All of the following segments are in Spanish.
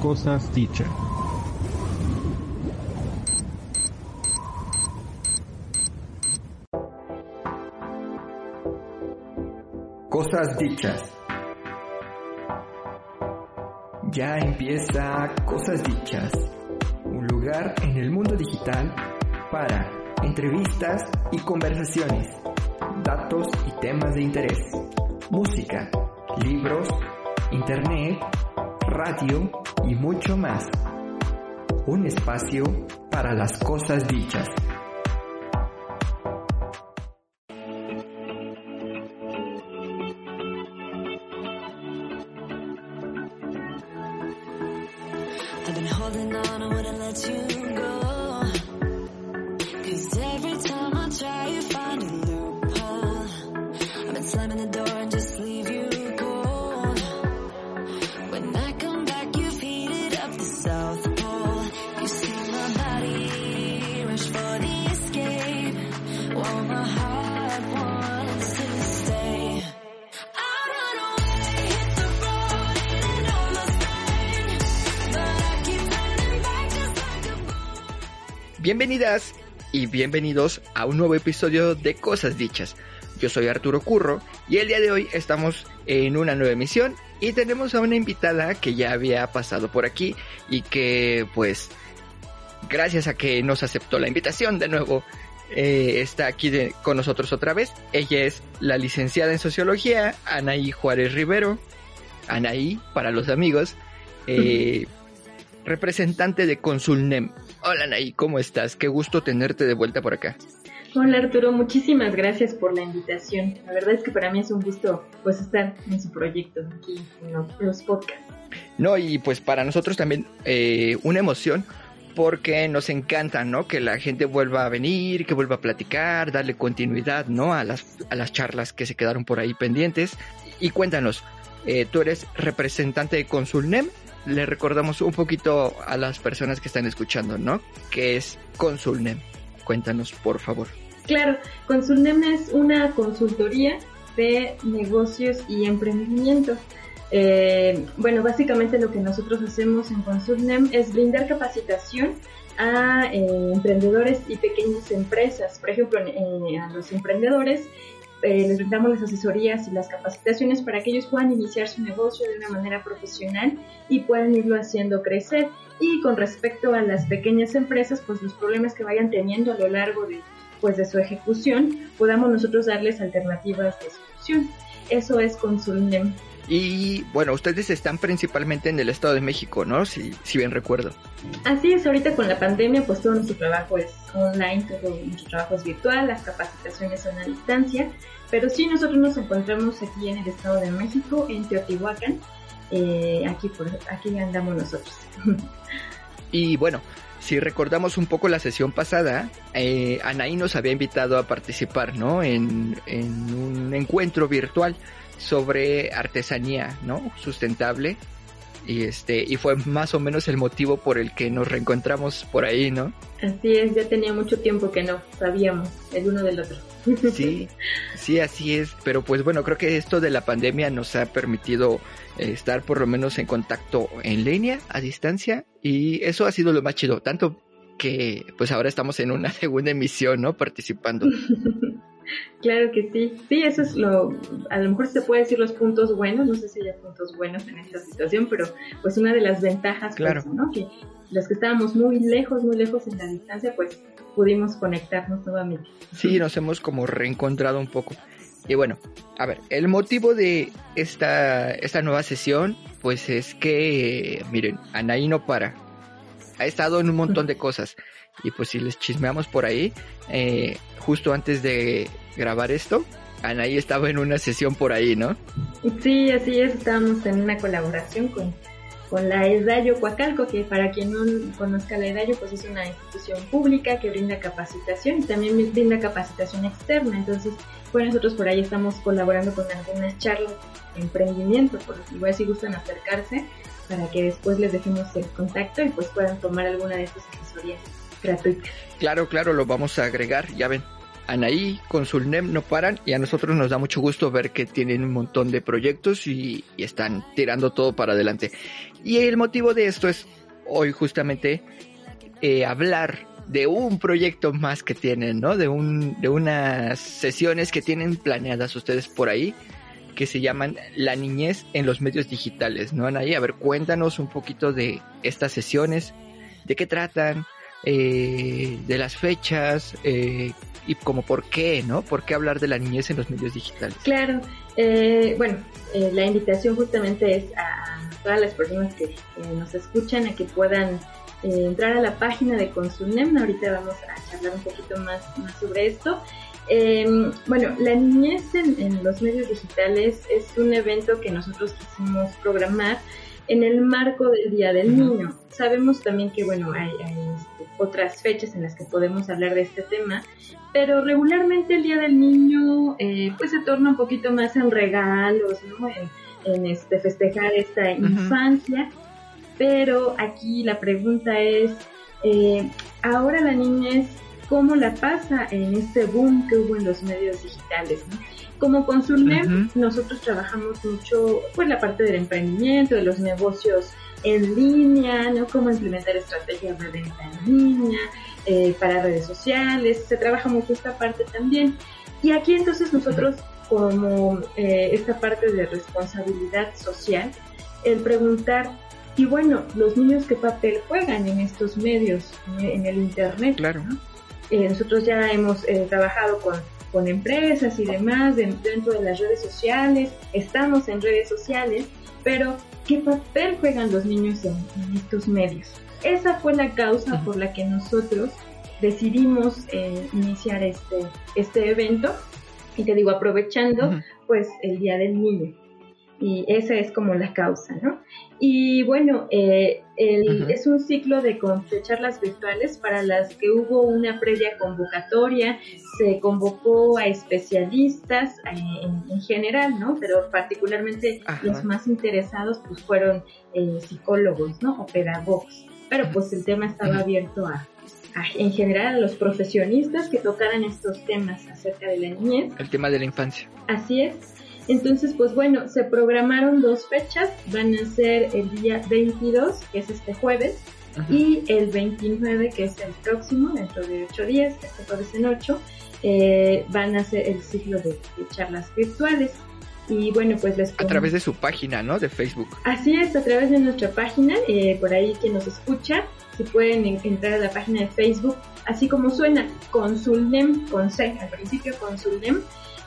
cosas dichas. Cosas dichas. Ya empieza Cosas dichas, un lugar en el mundo digital para entrevistas y conversaciones, datos y temas de interés, música, libros, internet, radio y mucho más. Un espacio para las cosas dichas. Bienvenidas y bienvenidos a un nuevo episodio de Cosas Dichas. Yo soy Arturo Curro y el día de hoy estamos en una nueva emisión y tenemos a una invitada que ya había pasado por aquí y que pues gracias a que nos aceptó la invitación de nuevo eh, está aquí con nosotros otra vez. Ella es la licenciada en sociología Anaí Juárez Rivero. Anaí para los amigos. eh, representante de Consulnem. Hola Anaí, ¿cómo estás? Qué gusto tenerte de vuelta por acá. Hola Arturo, muchísimas gracias por la invitación. La verdad es que para mí es un gusto pues estar en su proyecto aquí en los, los podcasts. No, y pues para nosotros también eh, una emoción porque nos encanta, ¿no? Que la gente vuelva a venir, que vuelva a platicar, darle continuidad, ¿no? A las, a las charlas que se quedaron por ahí pendientes. Y cuéntanos, eh, tú eres representante de Consulnem. Le recordamos un poquito a las personas que están escuchando, ¿no? ¿Qué es Consulnem? Cuéntanos, por favor. Claro, Consulnem es una consultoría de negocios y emprendimiento. Eh, bueno, básicamente lo que nosotros hacemos en Consulnem es brindar capacitación a eh, emprendedores y pequeñas empresas. Por ejemplo, eh, a los emprendedores eh, les brindamos las asesorías y las capacitaciones para que ellos puedan iniciar su negocio de una manera profesional y puedan irlo haciendo crecer. Y con respecto a las pequeñas empresas, pues los problemas que vayan teniendo a lo largo de, pues, de su ejecución, podamos nosotros darles alternativas de solución. Eso es Consulnem. Y bueno, ustedes están principalmente en el Estado de México, ¿no? Si, si bien recuerdo. Así es, ahorita con la pandemia, pues todo nuestro trabajo es online, todo nuestro trabajo es virtual, las capacitaciones son a distancia, pero sí nosotros nos encontramos aquí en el Estado de México, en Teotihuacán, eh, aquí, por, aquí andamos nosotros. Y bueno, si recordamos un poco la sesión pasada, eh, Anaí nos había invitado a participar, ¿no? En, en un encuentro virtual sobre artesanía, ¿no? Sustentable. Y este, y fue más o menos el motivo por el que nos reencontramos por ahí, ¿no? Así es, ya tenía mucho tiempo que no sabíamos el uno del otro. Sí, sí, así es. Pero pues bueno, creo que esto de la pandemia nos ha permitido eh, estar por lo menos en contacto en línea, a distancia, y eso ha sido lo más chido. Tanto que pues ahora estamos en una segunda emisión, ¿no? Participando. Claro que sí. Sí, eso es lo, a lo mejor se puede decir los puntos buenos, no sé si hay puntos buenos en esta situación, pero pues una de las ventajas, Claro. pues, ¿no? Que los que estábamos muy lejos, muy lejos en la distancia, pues pudimos conectarnos nuevamente. Sí, nos hemos como reencontrado un poco. Y bueno, a ver, el motivo de esta, esta nueva sesión, pues es que, miren, Anaí no para. Ha estado en un montón de cosas. Y pues si les chismeamos por ahí, eh, justo antes de grabar esto, Anaí estaba en una sesión por ahí, ¿no? Sí, así es, estábamos en una colaboración con, con la EDAYO Coacalco, que para quien no conozca la EDAYO, pues es una institución pública que brinda capacitación y también brinda capacitación externa. Entonces, pues nosotros por ahí estamos colaborando con algunas charlas de emprendimiento, por igual si gustan acercarse, para que después les dejemos el contacto y pues puedan tomar alguna de estas asesorías Claro, claro, lo vamos a agregar, ya ven. Anaí con Sulnem no paran y a nosotros nos da mucho gusto ver que tienen un montón de proyectos y, y están tirando todo para adelante. Y el motivo de esto es hoy justamente eh, hablar de un proyecto más que tienen, ¿no? De, un, de unas sesiones que tienen planeadas ustedes por ahí que se llaman La niñez en los medios digitales, ¿no, Anaí? A ver, cuéntanos un poquito de estas sesiones, de qué tratan, eh, de las fechas eh, y como por qué, ¿no? ¿Por qué hablar de la niñez en los medios digitales? Claro, eh, bueno, eh, la invitación justamente es a todas las personas que nos escuchan a que puedan eh, entrar a la página de Consulnem. Ahorita vamos a charlar un poquito más, sobre esto. Em, bueno, la niñez en, los medios digitales es un evento que nosotros quisimos programar en el marco del Día del Niño. Sabemos también que, bueno, hay, hay otras fechas en las que podemos hablar de este tema, pero regularmente el Día del Niño eh, pues se torna un poquito más en regalos, ¿no? En, en este, festejar esta uh -huh. infancia, pero aquí la pregunta es, eh, ahora la niñez, ¿cómo la pasa en este boom que hubo en los medios digitales? ¿no? Como Consulnet, uh -huh. nosotros trabajamos mucho pues la parte del emprendimiento, de los negocios en línea, ¿no? Cómo implementar estrategias de venta en línea, eh, para redes sociales, se trabaja mucho esta parte también. Y aquí entonces nosotros como eh, esta parte de responsabilidad social, el preguntar, y bueno, los niños qué papel juegan en estos medios, en el Internet. Claro. ¿no? Eh, nosotros ya hemos eh, trabajado con, con, empresas y demás de, dentro de las redes sociales, estamos en redes sociales, pero ¿qué papel juegan los niños en, en estos medios? Esa fue la causa por la que nosotros decidimos eh, iniciar este, este evento y te digo, aprovechando uh -huh. pues el Día del Niño. Y esa es como la causa, ¿no? Y bueno, eh, el, uh -huh. es un ciclo de, de, charlas virtuales para las que hubo una previa convocatoria, se convocó a especialistas eh, en, en, general, ¿no? Pero particularmente Ajá. los más interesados pues fueron eh, psicólogos, ¿no? O pedagogos. Pero pues el tema estaba abierto a, en general a los profesionistas que tocaran estos temas acerca de la niñez. El tema de la infancia. Así es. Entonces, pues bueno, se programaron dos fechas, van a ser el día 22, que es este jueves, y el 29, que es el próximo, dentro de ocho días, este jueves en 8, eh, van a ser el ciclo de, de charlas virtuales. Y bueno, pues les... A través de su página, ¿no? De Facebook. Así es, a través de nuestra página, eh, por ahí quien nos escucha, si pueden entrar a la página de Facebook, así como suena, Consulnem, con C, al principio Consulnem,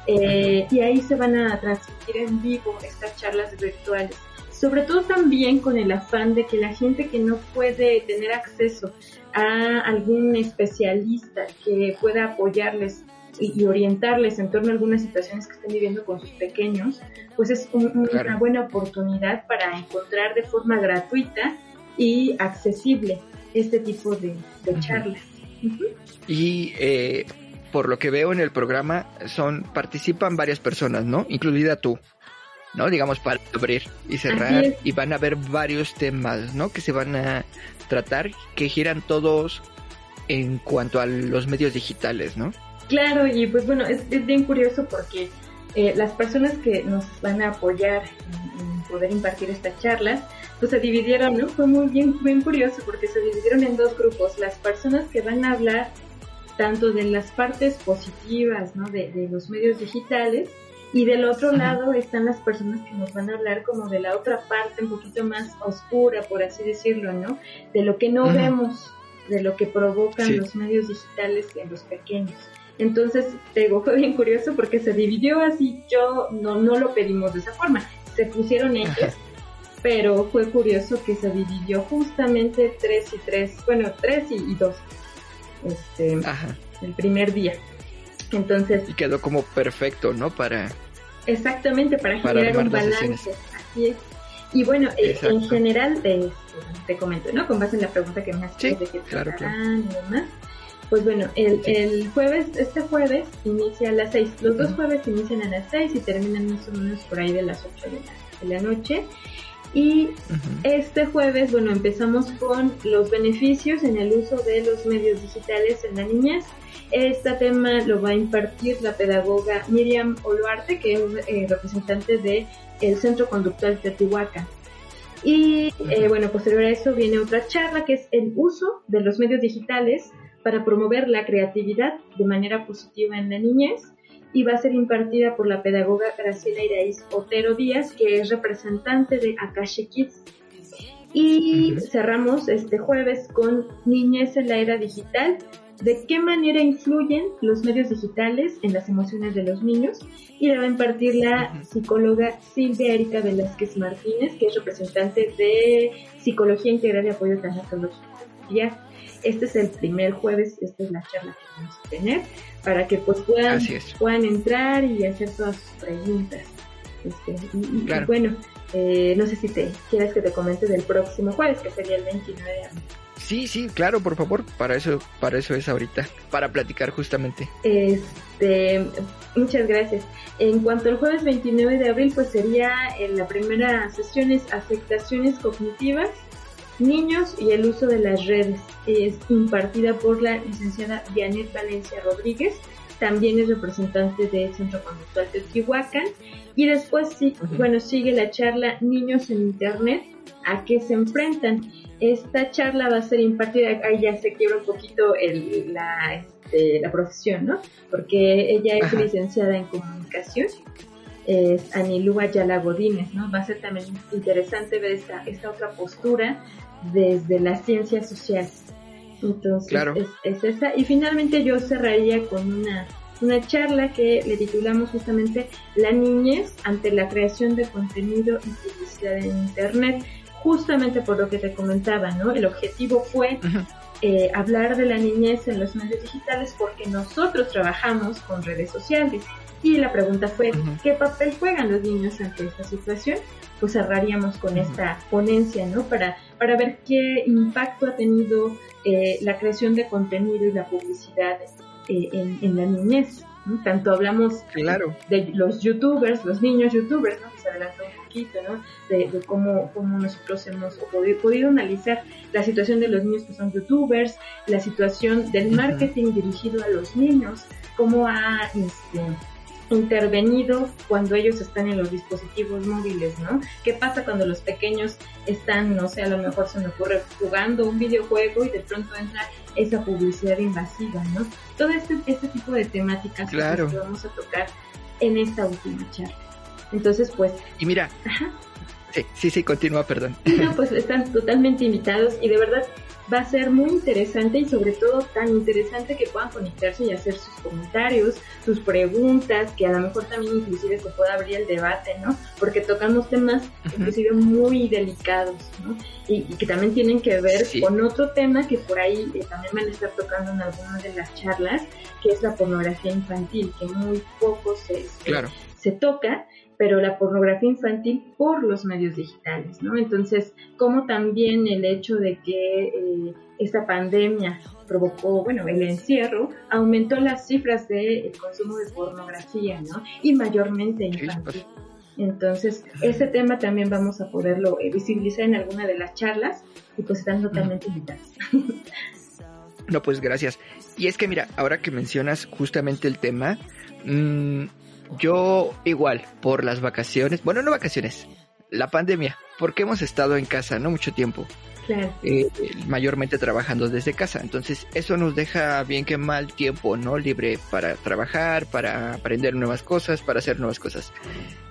eh, y ahí se van a transmitir en vivo estas charlas virtuales. Sobre todo también con el afán de que la gente que no puede tener acceso a algún especialista que pueda apoyarles y, orientarles en torno a algunas situaciones que estén viviendo con sus pequeños, pues es un, claro. una buena oportunidad para encontrar de forma gratuita y accesible este tipo de, de charlas. Uh -huh. Y eh, por lo que veo en el programa, son participan varias personas, ¿no? Incluida tú, ¿no? Digamos, para abrir y cerrar. Y van a haber varios temas, ¿no? Que se van a tratar, que giran todos en cuanto a los medios digitales, ¿no? Claro, y pues bueno, es, es bien curioso porque eh, las personas que nos van a apoyar en, en, poder impartir estas charlas, pues se dividieron, ¿no? Fue muy bien, bien curioso porque se dividieron en dos grupos. Las personas que van a hablar tanto de las partes positivas ¿no? de, de, los medios digitales y del otro Ajá. lado están las personas que nos van a hablar como de la otra parte un poquito más oscura, por así decirlo, ¿no? De lo que no Ajá. vemos, de lo que provocan sí. los medios digitales en los pequeños. Entonces, te digo, fue bien curioso porque se dividió así, yo no, no lo pedimos de esa forma, se pusieron ellos, pero fue curioso que se dividió justamente tres y tres, bueno, tres y, y dos este, Ajá. el primer día. Entonces. Y quedó como perfecto, ¿no? Para. Exactamente, para, para generar un balance. Así es. Y bueno, eh, en general, eh, te comento, ¿no? Con base en la pregunta que me has sí, de qué claro, claro. y demás. Pues bueno, el, sí. el, jueves, este jueves inicia a las 6. Los uh -huh. dos jueves inician a las 6 y terminan más o menos por ahí de las 8 de la, de la noche. Y este jueves, bueno, empezamos con los beneficios en el uso de los medios digitales en la niñez. Este tema lo va a impartir la pedagoga Miriam Oluarte, que es eh, representante del el Centro Conductual Teotihuacán. Y eh, bueno, posterior a eso viene otra charla que es el uso de los medios digitales para promover la creatividad de manera positiva en la niñez y va a ser impartida por la pedagoga Graciela Iraíz Otero Díaz, que es representante de Akashi Kids. Y cerramos este jueves con Niñez en la Era Digital, de qué manera influyen los medios digitales en las emociones de los niños y la va a impartir la psicóloga Silvia Erika Velázquez Martínez, que es representante de Psicología Integral de Apoyo Tanatológico. Ya, este es el primer jueves, esta es la charla que vamos a tener, para que pues puedan, puedan entrar y hacer todas sus preguntas. Este, y, bueno, eh, no sé si te quieres que te comente del próximo jueves, que sería el 29 de abril. Sí, sí, claro, por favor, para eso, para eso es ahorita, para platicar justamente. Este, muchas gracias. En cuanto al jueves 29 de abril, pues sería en la primera sesión es afectaciones cognitivas, niños y el uso de las redes. Es impartida por la licenciada Janet Valencia Rodríguez, también es representante del Centro Conductual de Teotihuacán. Y después, sí, bueno, sigue la charla Niños en Internet, ¿a qué se enfrentan? Esta charla va a ser impartida, ahí ya se quiebra un poquito el, la, este, la profesión, ¿no? Porque ella es licenciada en comunicación, es Anilúa Ayala Godínez, ¿no? Va a ser también interesante ver esta, esta otra postura desde las ciencias sociales. Entonces, es, esa. Y finalmente yo cerraría con una, una charla que le titulamos justamente La niñez ante la creación de contenido y publicidad en Internet justamente por lo que te comentaba, ¿no? El objetivo fue eh, hablar de la niñez en los medios digitales porque nosotros trabajamos con redes sociales. Y la pregunta fue, ¿qué papel juegan los niños ante esta situación? Pues cerraríamos con esta ponencia, ¿no? Para, para ver qué impacto ha tenido eh, la creación de contenido y la publicidad eh, en, en, la niñez. Tanto hablamos claro. de los youtubers, los niños youtubers, ¿no? se adelantó un poquito, ¿no? De, cómo, cómo, nosotros hemos podido, analizar la situación de los niños que son youtubers, la situación del marketing dirigido a los niños, cómo ha este, intervenido cuando ellos están en los dispositivos móviles, ¿no? ¿Qué pasa cuando los pequeños están, no sé, a lo mejor se me ocurre jugando un videojuego y de pronto entra esa publicidad invasiva, ¿no? Todo este, este tipo de temáticas que vamos a tocar en esta última charla. Entonces, pues... Y mira, Sí, sí, sí, continúa, perdón. No, pues están totalmente invitados y de verdad va a ser muy interesante y sobre todo tan interesante que puedan conectarse y hacer sus comentarios, sus preguntas, que a lo mejor también inclusive se pueda abrir el debate, ¿no? Porque tocamos temas inclusive muy delicados, ¿no? Y, que también tienen que ver con otro tema que por ahí eh, también van a estar tocando en algunas de las charlas, que es la pornografía infantil, que muy poco se, se toca pero la pornografía infantil por los medios digitales, ¿no? Entonces, como también el hecho de que eh, esta pandemia provocó, bueno, el encierro, aumentó las cifras de consumo de pornografía, ¿no? Y mayormente infantil. Entonces, ese tema también vamos a poderlo eh, visibilizar en alguna de las charlas y pues están totalmente invitados. No, pues gracias. Y es que mira, ahora que mencionas justamente el tema, mmm, yo igual, por las vacaciones, bueno, no vacaciones, la pandemia, porque hemos estado en casa, no mucho tiempo. Claro. Eh, mayormente trabajando desde casa. Entonces, eso nos deja bien que mal tiempo, ¿no? Libre para trabajar, para aprender nuevas cosas, para hacer nuevas cosas.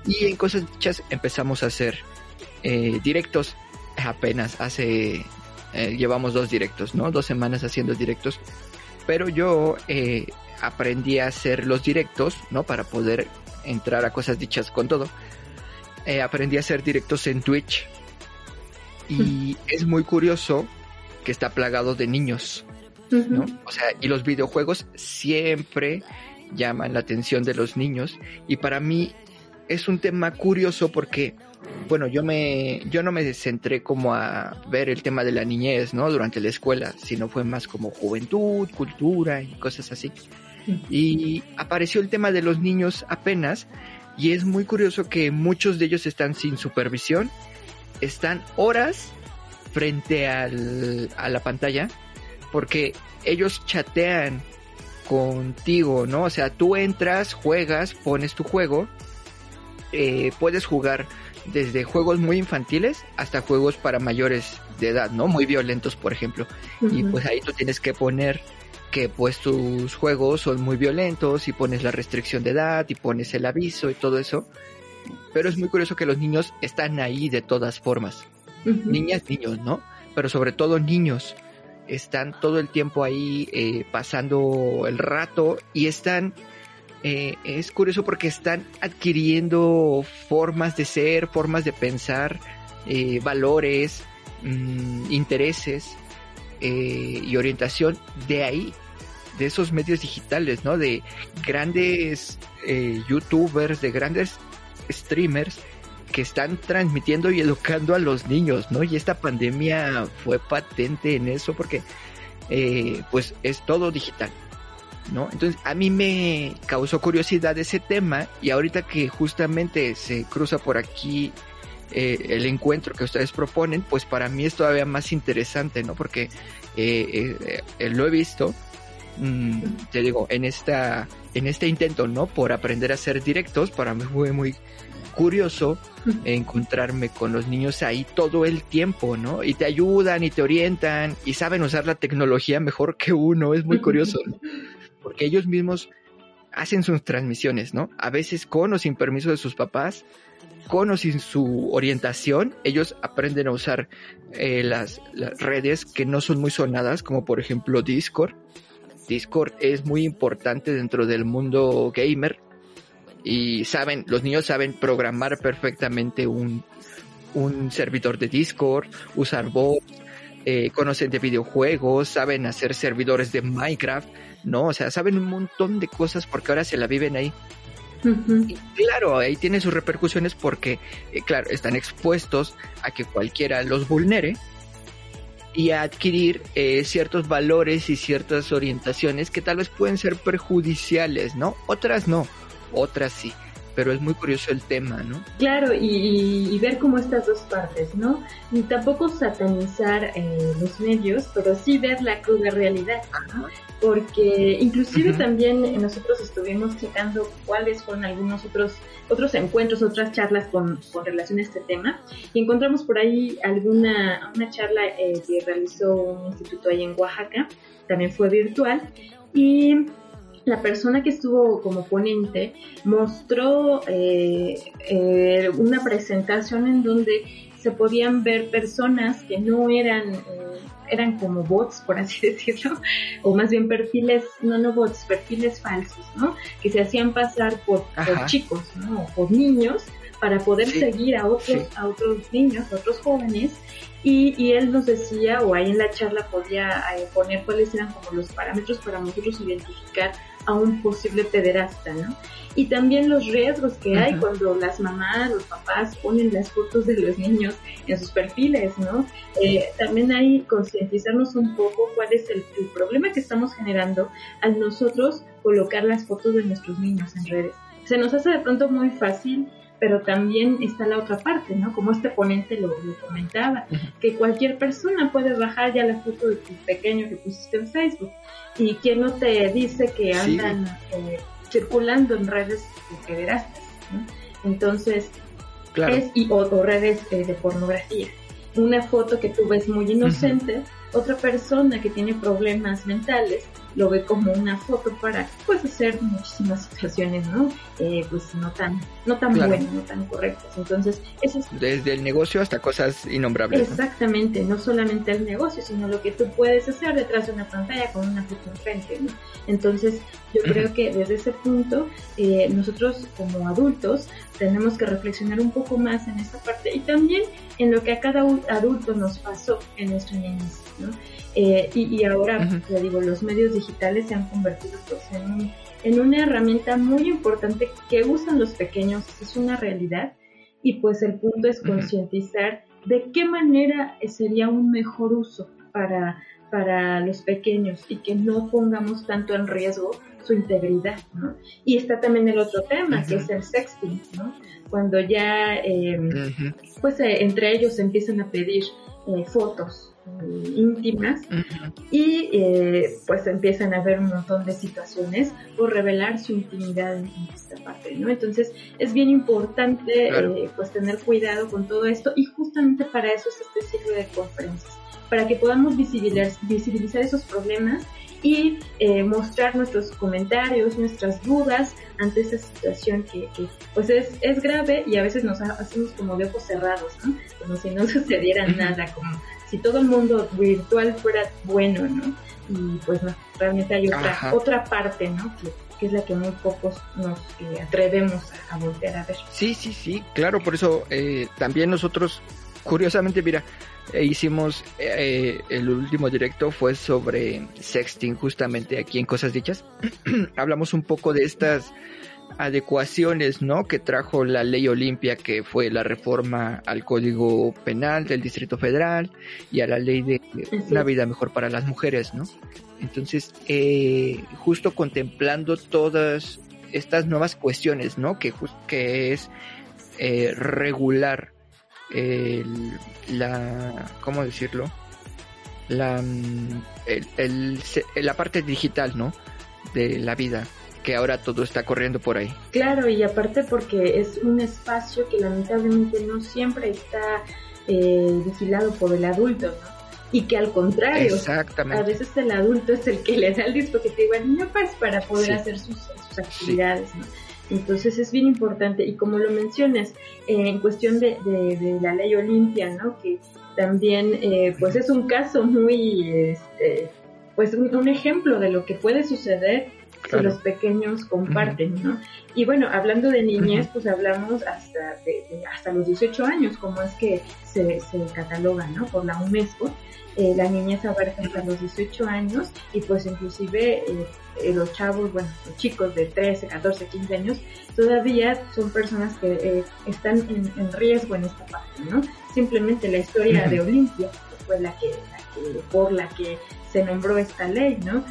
Y en cosas dichas empezamos a hacer eh, directos apenas hace, eh, llevamos dos directos, ¿no? Dos semanas haciendo directos. Pero yo eh, aprendí a hacer los directos, ¿no? Para poder entrar a cosas dichas con todo. Eh, aprendí a hacer directos en Twitch. Y es muy curioso que está plagado de niños, ¿no? O sea, y los videojuegos siempre llaman la atención de los niños. Y para mí es un tema curioso porque, bueno, yo me, yo no me centré como a ver el tema de la niñez, ¿no? Durante la escuela, sino fue más como juventud, cultura y cosas así. Y apareció el tema de los niños apenas y es muy curioso que muchos de ellos están sin supervisión están horas frente al, a la pantalla porque ellos chatean contigo, ¿no? O sea, tú entras, juegas, pones tu juego, eh, puedes jugar desde juegos muy infantiles hasta juegos para mayores de edad, ¿no? Muy violentos, por ejemplo. Y pues ahí tú tienes que poner que pues tus juegos son muy violentos y pones la restricción de edad y pones el aviso y todo eso. Pero es muy curioso que los niños están ahí de todas formas. Niñas, niños, ¿no? Pero sobre todo niños están todo el tiempo ahí eh, pasando el rato y están eh, es curioso porque están adquiriendo formas de ser, formas de pensar, eh, valores, mm, intereses y orientación de ahí, de esos medios digitales, ¿no? De grandes youtubers, de grandes streamers que están transmitiendo y educando a los niños, ¿no? Y esta pandemia fue patente en eso porque, eh, pues, es todo digital, ¿no? Entonces, a mí me causó curiosidad ese tema y ahorita que justamente se cruza por aquí eh, el encuentro que ustedes proponen, pues para mí es todavía más interesante, ¿no? Porque eh, lo he visto, mm, te digo, en esta, en este intento, ¿no? Por aprender a ser directos, para mí fue muy curioso encontrarme con los niños ahí todo el tiempo, ¿no? Y te ayudan y te orientan y saben usar la tecnología mejor que uno, es muy curioso, ¿no? Porque ellos mismos hacen sus transmisiones, ¿no? A veces con o sin permiso de sus papás, con o sin su orientación, ellos aprenden a usar eh, las, redes que no son muy sonadas, como por ejemplo Discord. Discord es muy importante dentro del mundo gamer y saben, los niños saben programar perfectamente un, un servidor de Discord, usar bots, eh, conocen de videojuegos, saben hacer servidores de Minecraft, ¿no? O sea, saben un montón de cosas porque ahora se la viven ahí. Y claro, ahí tiene sus repercusiones porque, eh, claro, están expuestos a que cualquiera los vulnere y a adquirir eh, ciertos valores y ciertas orientaciones que tal vez pueden ser perjudiciales, ¿no? Otras no otras sí. Pero es muy curioso el tema, ¿no? Claro, y, ver como estas dos partes, ¿no? Ni tampoco satanizar eh, los medios, pero sí ver la cruda realidad. Porque inclusive también nosotros estuvimos checando cuáles fueron algunos otros otros encuentros, otras charlas con, con relación a este tema y encontramos por ahí alguna una charla eh, que realizó un instituto ahí en Oaxaca, también fue virtual y la persona que estuvo como ponente mostró eh, eh, una presentación en donde se podían ver personas que no eran eh, eran como bots por así decirlo o más bien perfiles no no bots perfiles falsos no que se hacían pasar por, chicos no o por niños para poder seguir a otros a otros niños a otros jóvenes y, y, él nos decía, o ahí en la charla podía poner cuáles eran como los parámetros para nosotros identificar a un posible pederasta, ¿no? Y también los riesgos que hay cuando las mamás, los papás ponen las fotos de los niños en sus perfiles, ¿no? Eh, también hay concientizarnos un poco cuál es el, problema que estamos generando al nosotros colocar las fotos de nuestros niños en redes. Se nos hace de pronto muy fácil pero también está la otra parte, ¿no? Como este ponente lo, comentaba, que cualquier persona puede bajar ya la foto de tu pequeño que pusiste en Facebook y quien no te dice que andan eh, circulando en redes pederastas, ¿no? Entonces, es, y, o, redes eh, de pornografía. Una foto que tú ves muy inocente, otra persona que tiene problemas mentales lo ve como una foto para pues hacer muchísimas situaciones no eh, pues no tan no tan buenas no tan correctas entonces eso es desde el negocio hasta cosas innombrables exactamente ¿no? solamente el negocio sino lo que tú puedes hacer detrás de una pantalla con una foto enfrente ¿no? entonces yo creo que desde ese punto eh, nosotros como adultos tenemos que reflexionar un poco más en esta parte y también en lo que a cada adulto nos pasó en nuestra niñez ¿no? Eh, y, ahora, ya digo, los medios digitales se han convertido pues, en, en, una herramienta muy importante que usan los pequeños, es una realidad. Y pues el punto es concientizar de qué manera sería un mejor uso para, para los pequeños y que no pongamos tanto en riesgo su integridad, ¿no? Y está también el otro tema, que es el sexting, ¿no? Cuando ya, em, pues eh, entre ellos empiezan a pedir eh, fotos eh, íntimas y pues empiezan a ver un montón de situaciones por revelar su intimidad en esta parte, ¿no? Entonces es bien importante pues tener cuidado con todo esto y justamente para eso es este ciclo de conferencias, para que podamos visibilizar, visibilizar esos problemas y eh, mostrar nuestros comentarios, nuestras dudas ante esa situación que, pues es, es, grave y a veces nos hacemos como de ojos cerrados, ¿no? Como si no sucediera nada, como si todo el mundo virtual fuera bueno, ¿no? Y pues no, realmente hay otra, otra parte, ¿no? Que, es la que muy pocos nos eh, atrevemos a, volver a ver. Sí, sí, sí, claro, por eso eh, también nosotros, curiosamente, mira, e hicimos eh, el último directo fue sobre sexting justamente aquí en Cosas Dichas. Hablamos un poco de estas adecuaciones, ¿no? Que trajo la ley Olimpia, que fue la reforma al Código Penal del Distrito Federal y a la ley de una vida mejor para las mujeres, ¿no? Entonces, eh, justo contemplando todas estas nuevas cuestiones, ¿no? Que, que es eh, regular el, la, ¿cómo decirlo? La, mm, el, la parte digital, ¿no? De la vida, que ahora todo está corriendo por ahí. Claro, y aparte porque es un espacio que lamentablemente no siempre está eh, vigilado por el adulto, ¿no? Y que al contrario, a veces el adulto es el que le da el dispositivo al niño pues, para poder hacer sus, sus actividades, ¿no? Entonces es bien importante y como lo mencionas, eh, en cuestión de, la ley Olimpia, ¿no? Que también eh, pues es un caso muy, este, pues un, ejemplo de lo que puede suceder si los pequeños comparten, ¿no? Y bueno, hablando de niñez, pues hablamos hasta, hasta los 18 años, como es que se, se cataloga, ¿no? Por la UNESCO. Eh, la niñez abarca hasta los 18 años y pues inclusive eh, eh, los chavos, bueno, los chicos de 13, 14, 15 años, todavía son personas que están en, riesgo en esta parte, ¿no? Simplemente la historia de Olimpia fue la que, por la que se nombró esta ley, ¿no?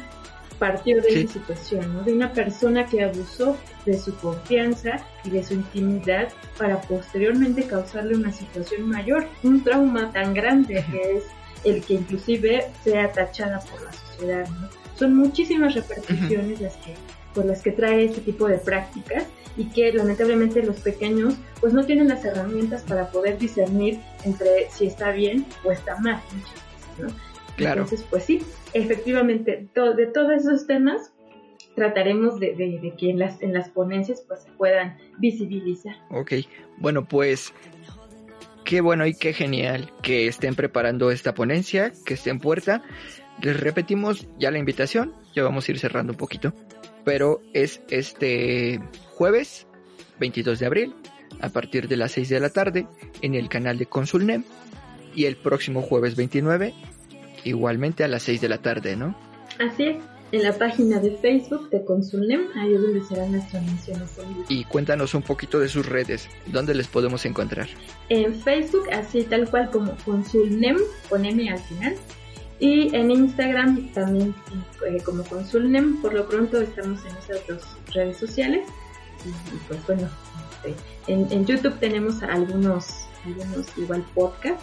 Partió de esa situación, ¿no? De una persona que abusó de su confianza y de su intimidad para posteriormente causarle una situación mayor, un trauma tan grande que es el que inclusive sea tachada por la sociedad. Son muchísimas repercusiones las que, por las que trae este tipo de prácticas y que lamentablemente los pequeños pues no tienen las herramientas para poder discernir entre si está bien o está mal ¿no? Claro. Entonces, pues sí, efectivamente, de todos esos temas trataremos de, de, que en las, en las ponencias pues se puedan visibilizar. Ok, bueno pues qué bueno y qué genial que estén preparando esta ponencia, que esté en puerta. Les repetimos ya la invitación, ya vamos a ir cerrando un poquito, pero es este jueves 22 de abril a partir de las 6 de la tarde en el canal de Consulnem y el próximo jueves 29 igualmente a las 6 de la tarde, ¿no? Así es en la página de Facebook de Consulnem, ahí es donde serán nuestras menciones. Y cuéntanos un poquito de sus redes, ¿dónde les podemos encontrar? En Facebook, así tal cual como Consulnem, con M al final. Y en Instagram también eh, como Consulnem, por lo pronto estamos en esas dos redes sociales. Y, pues bueno, este, en, YouTube tenemos algunos, algunos igual podcast.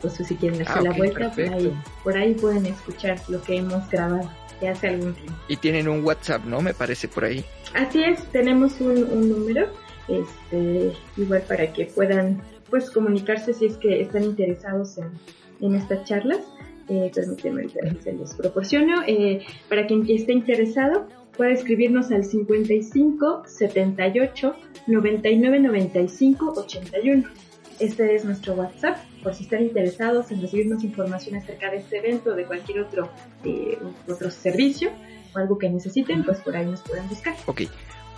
Pues si quieren darse ah, la vuelta, por ahí, por ahí pueden escuchar lo que hemos grabado hace algún tiempo. Y tienen un WhatsApp, ¿no? Me parece por ahí. Así es, tenemos un, número, este, igual para que puedan pues comunicarse si es que están interesados en, en estas charlas. Eh, permítanme se los proporciono. Eh, para quien esté interesado, puede escribirnos al 55 78 99 95 81. Este es nuestro WhatsApp, por si están interesados en recibir más información acerca de este evento o de cualquier otro, eh, otro servicio o algo que necesiten, pues por ahí nos pueden buscar. Ok,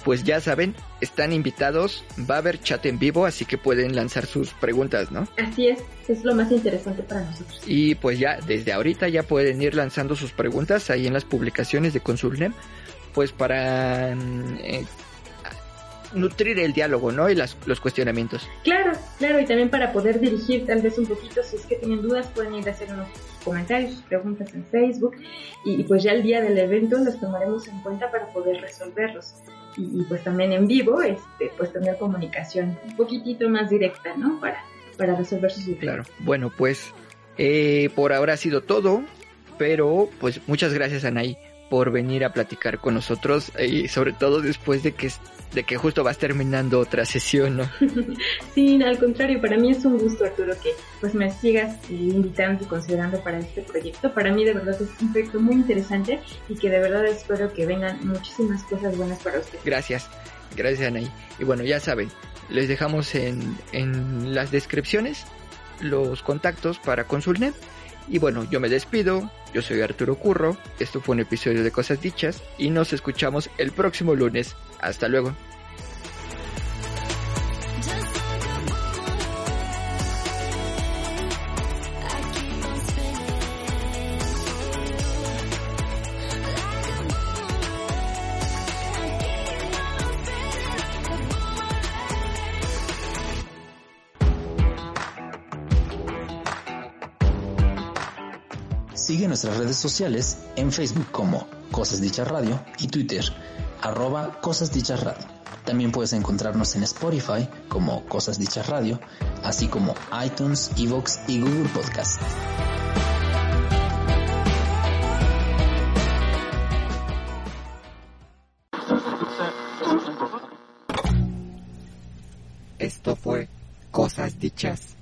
pues ya saben, están invitados, va a haber chat en vivo, así que pueden lanzar sus preguntas, ¿no? Así es, es lo más interesante para nosotros. Y pues ya, desde ahorita ya pueden ir lanzando sus preguntas ahí en las publicaciones de Consulnem, pues para mm, eh, nutrir el diálogo, ¿no? Y las, los cuestionamientos. Claro, Claro, y también para poder dirigir tal vez un poquito, si es que tienen dudas, pueden ir a hacer unos comentarios, preguntas en Facebook y, pues ya el día del evento los tomaremos en cuenta para poder resolverlos. Y, pues también en vivo, este, pues tener comunicación un poquitito más directa, ¿no? Para, para resolver sus dudas. Claro. Bueno, pues eh, por ahora ha sido todo, pero pues muchas gracias Anaí por venir a platicar con nosotros y sobre todo después de que de que justo vas terminando otra sesión, ¿no? sí, al contrario, para mí es un gusto, Arturo, que pues me sigas invitando y considerando para este proyecto. Para mí de verdad es un proyecto muy interesante y que de verdad espero que vengan muchísimas cosas buenas para ustedes. Gracias, gracias Anaí. Y bueno, ya saben, les dejamos en, en las descripciones los contactos para Consulnet. Y bueno, yo me despido, yo soy Arturo Curro, esto fue un episodio de Cosas Dichas y nos escuchamos el próximo lunes. Hasta luego. Nuestras redes sociales en Facebook como Cosas Dichas Radio y Twitter arroba Cosas Dichas Radio. También puedes encontrarnos en Spotify como Cosas Dichas Radio, así como iTunes, Evox y Google Podcast. Esto fue Cosas Dichas.